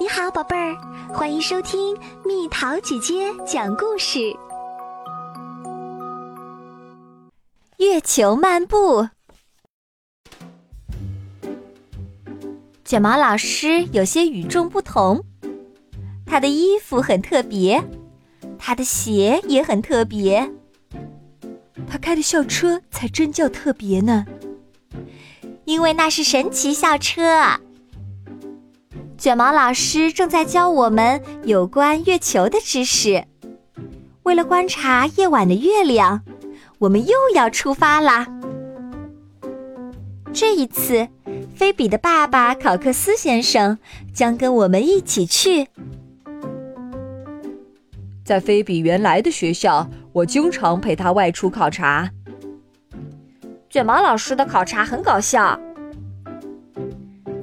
你好，宝贝儿，欢迎收听蜜桃姐姐讲故事。月球漫步，卷毛老师有些与众不同。他的衣服很特别，他的鞋也很特别，他开的校车才真叫特别呢，因为那是神奇校车。卷毛老师正在教我们有关月球的知识。为了观察夜晚的月亮，我们又要出发啦。这一次，菲比的爸爸考克斯先生将跟我们一起去。在菲比原来的学校，我经常陪他外出考察。卷毛老师的考察很搞笑。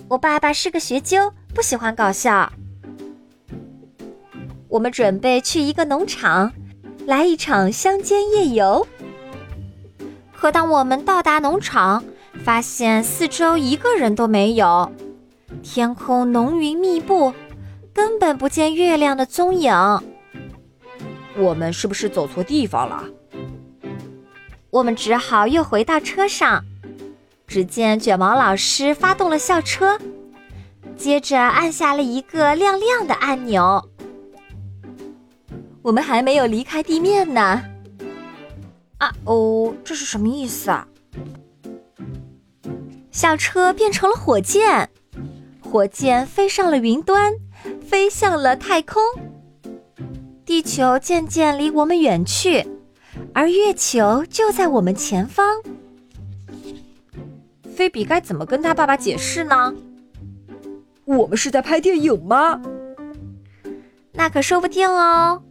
我爸爸是个学究。不喜欢搞笑。我们准备去一个农场，来一场乡间夜游。可当我们到达农场，发现四周一个人都没有，天空浓云密布，根本不见月亮的踪影。我们是不是走错地方了？我们只好又回到车上。只见卷毛老师发动了校车。接着按下了一个亮亮的按钮。我们还没有离开地面呢。啊哦，这是什么意思啊？校车变成了火箭，火箭飞上了云端，飞向了太空。地球渐渐离我们远去，而月球就在我们前方。菲比该怎么跟他爸爸解释呢？我们是在拍电影吗？那可说不定哦。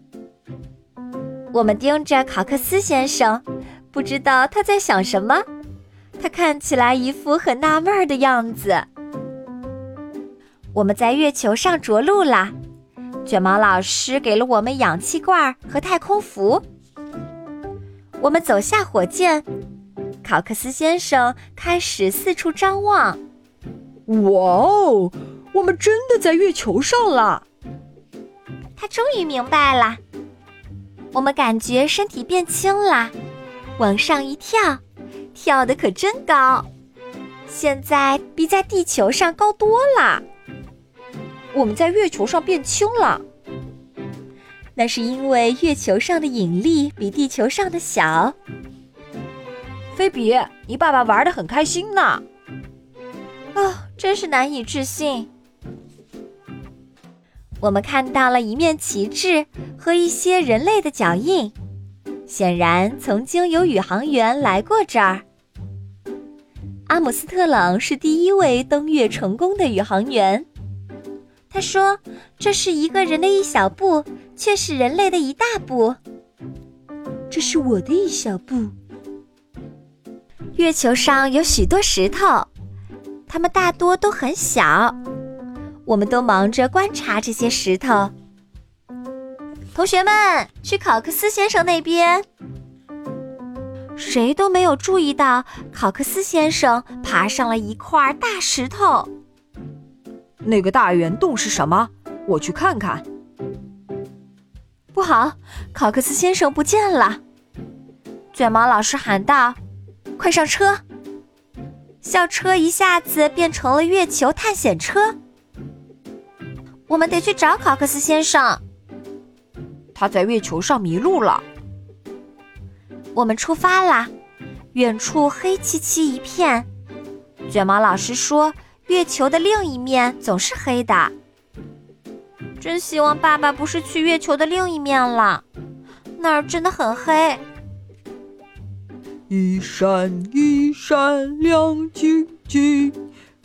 我们盯着考克斯先生，不知道他在想什么。他看起来一副很纳闷的样子。我们在月球上着陆啦！卷毛老师给了我们氧气罐和太空服。我们走下火箭，考克斯先生开始四处张望。哇哦！我们真的在月球上了。他终于明白了。我们感觉身体变轻了，往上一跳，跳的可真高。现在比在地球上高多了。我们在月球上变轻了，那是因为月球上的引力比地球上的小。菲比，你爸爸玩的很开心呢。哦，真是难以置信。我们看到了一面旗帜和一些人类的脚印，显然曾经有宇航员来过这儿。阿姆斯特朗是第一位登月成功的宇航员。他说：“这是一个人的一小步，却是人类的一大步。这是我的一小步。”月球上有许多石头，它们大多都很小。我们都忙着观察这些石头。同学们，去考克斯先生那边。谁都没有注意到，考克斯先生爬上了一块大石头。那个大圆洞是什么？我去看看。不好，考克斯先生不见了！卷毛老师喊道：“快上车！”校车一下子变成了月球探险车。我们得去找考克斯先生，他在月球上迷路了。我们出发啦，远处黑漆漆一片。卷毛老师说，月球的另一面总是黑的。真希望爸爸不是去月球的另一面了，那儿真的很黑。一闪一闪亮晶晶。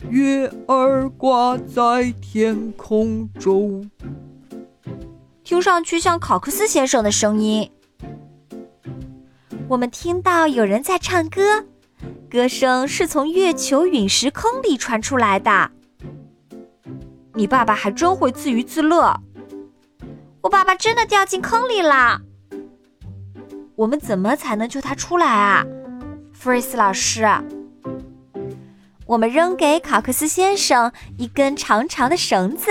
月儿挂在天空中，听上去像考克斯先生的声音。我们听到有人在唱歌，歌声是从月球陨石坑里传出来的。你爸爸还真会自娱自乐。我爸爸真的掉进坑里了。我们怎么才能救他出来啊，弗瑞斯老师？我们扔给考克斯先生一根长长的绳子，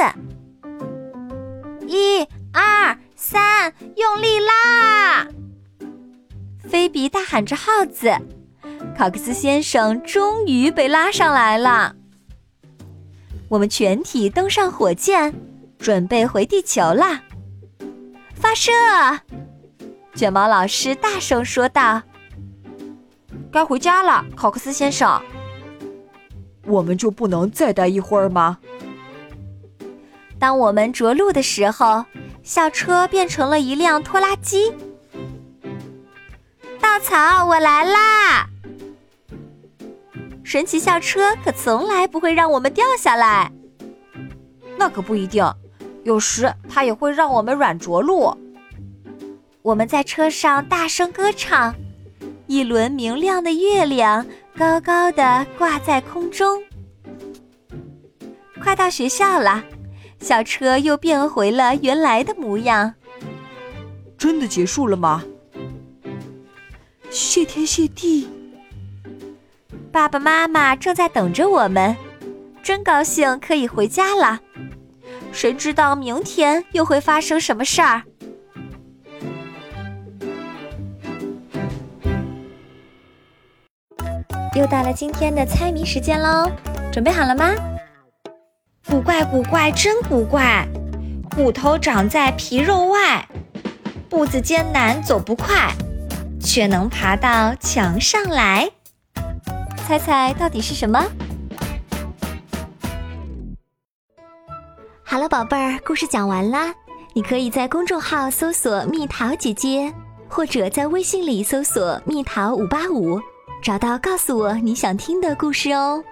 一、二、三，用力拉！菲比大喊着号子，考克斯先生终于被拉上来了。我们全体登上火箭，准备回地球啦！发射！卷毛老师大声说道：“该回家了，考克斯先生。我们就不能再待一会儿吗？”当我们着陆的时候，校车变成了一辆拖拉机。稻草，我来啦！神奇校车可从来不会让我们掉下来。那可不一定，有时它也会让我们软着陆。我们在车上大声歌唱，一轮明亮的月亮高高的挂在空中。快到学校了。小车又变回了原来的模样。真的结束了吗？谢天谢地！爸爸妈妈正在等着我们，真高兴可以回家了。谁知道明天又会发生什么事儿？又到了今天的猜谜时间喽，准备好了吗？古怪古怪真古怪，骨头长在皮肉外，步子艰难走不快，却能爬到墙上来。猜猜到底是什么？好了，宝贝儿，故事讲完啦。你可以在公众号搜索“蜜桃姐姐”，或者在微信里搜索“蜜桃五八五”，找到告诉我你想听的故事哦。